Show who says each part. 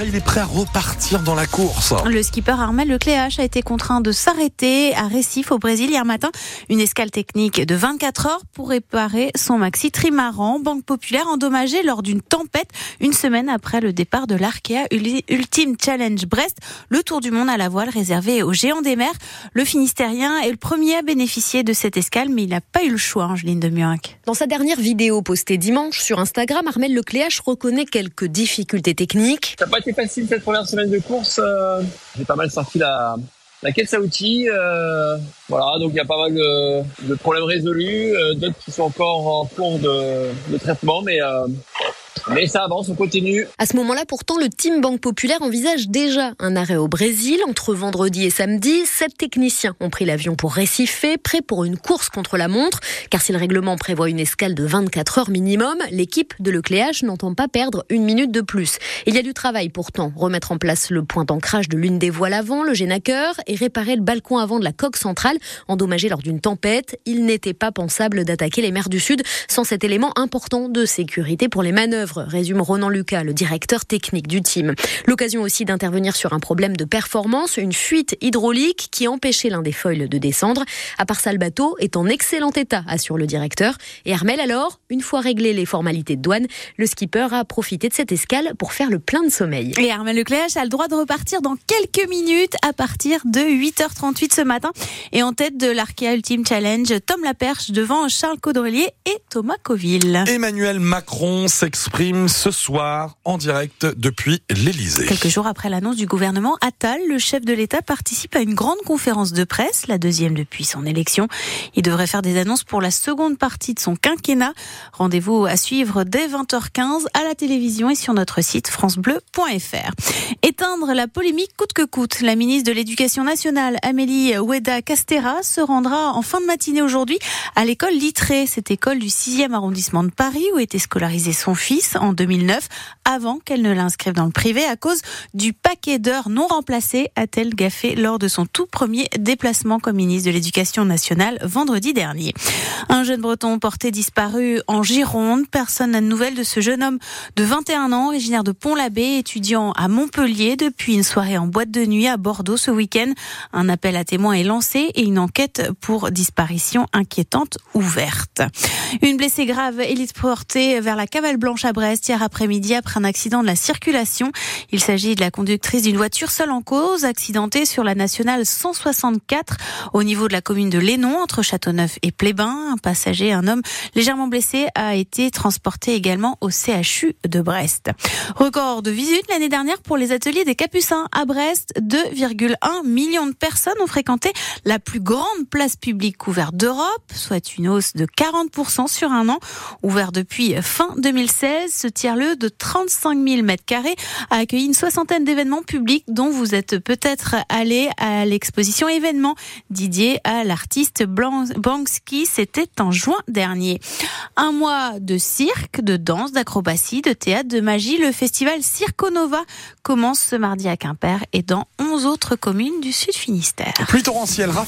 Speaker 1: Il est prêt à repartir dans la course.
Speaker 2: Le skipper Armel Lecléache a été contraint de s'arrêter à Recife au Brésil hier matin. Une escale technique de 24 heures pour réparer son maxi trimaran, banque populaire endommagée lors d'une tempête une semaine après le départ de l'Arkea Ultime Challenge Brest, le tour du monde à la voile réservé aux géants des mers. Le Finistérien est le premier à bénéficier de cette escale, mais il n'a pas eu le choix, Angeline de Murac.
Speaker 3: Dans sa dernière vidéo postée dimanche sur Instagram, Armel Lecléache reconnaît quelques difficultés techniques
Speaker 4: été facile cette première semaine de course. Euh, j'ai pas mal sorti la, la caisse à outils. Euh, voilà, donc il y a pas mal de, de problèmes résolus, euh, d'autres qui sont encore en cours de, de traitement, mais mais ça avance, on continue.
Speaker 3: À ce moment-là, pourtant, le Team Banque Populaire envisage déjà un arrêt au Brésil. Entre vendredi et samedi, sept techniciens ont pris l'avion pour récifer, prêts pour une course contre la montre. Car si le règlement prévoit une escale de 24 heures minimum, l'équipe de Lecléache n'entend pas perdre une minute de plus. Il y a du travail pourtant. Remettre en place le point d'ancrage de l'une des voiles avant, le génaqueur, et réparer le balcon avant de la coque centrale, endommagé lors d'une tempête. Il n'était pas pensable d'attaquer les mers du Sud sans cet élément important de sécurité pour les manœuvres résume Ronan Lucas, le directeur technique du team. L'occasion aussi d'intervenir sur un problème de performance, une fuite hydraulique qui empêchait l'un des foils de descendre. À part ça, le bateau est en excellent état, assure le directeur. Et Armel alors, une fois réglées les formalités de douane, le skipper a profité de cette escale pour faire le plein de sommeil.
Speaker 2: Et Armel Lecléache a le droit de repartir dans quelques minutes à partir de 8h38 ce matin. Et en tête de l'Arkea Ultime Challenge, Tom Laperche devant Charles Caudrelier et Thomas Coville.
Speaker 1: Emmanuel Macron s'exprime ce soir en direct depuis l'Elysée.
Speaker 2: Quelques jours après l'annonce du gouvernement Attal, le chef de l'État participe à une grande conférence de presse, la deuxième depuis son élection. Il devrait faire des annonces pour la seconde partie de son quinquennat. Rendez-vous à suivre dès 20h15 à la télévision et sur notre site francebleu.fr. Éteindre la polémique coûte que coûte. La ministre de l'Éducation nationale, Amélie Oueda Castera, se rendra en fin de matinée aujourd'hui à l'école Littré, cette école du 6e arrondissement de Paris où était scolarisé son fils en 2009 avant qu'elle ne l'inscrive dans le privé à cause du paquet d'heures non remplacées, a-t-elle gaffé lors de son tout premier déplacement comme ministre de l'Éducation nationale vendredi dernier. Un jeune breton porté disparu en Gironde. Personne n'a de nouvelles de ce jeune homme de 21 ans, originaire de Pont-l'Abbé, étudiant à Montpellier depuis une soirée en boîte de nuit à Bordeaux ce week-end. Un appel à témoins est lancé et une enquête pour disparition inquiétante ouverte. Une blessée grave est portée vers la cavale blanche à Brest hier après-midi après un accident de la circulation. Il s'agit de la conductrice d'une voiture seule en cause, accidentée sur la nationale 164 au niveau de la commune de Lénon entre Châteauneuf et Plébin. Un passager, un homme légèrement blessé, a été transporté également au CHU de Brest. Record de visites l'année dernière pour les ateliers des Capucins à Brest. 2,1 millions de personnes ont fréquenté la plus grande place publique couverte d'Europe, soit une hausse de 40% sur un an. Ouvert depuis fin 2016, ce tiers-lieu de 35 000 mètres carrés a accueilli une soixantaine d'événements publics dont vous êtes peut-être allé à l'exposition événement Didier à l'artiste Banksy. C'était en juin dernier. Un mois de cirque, de danse, d'acrobatie, de théâtre, de magie. Le festival Circonova commence ce mardi à Quimper et dans 11 autres communes du Sud Finistère.
Speaker 1: Plus torrentiel, Raphaël.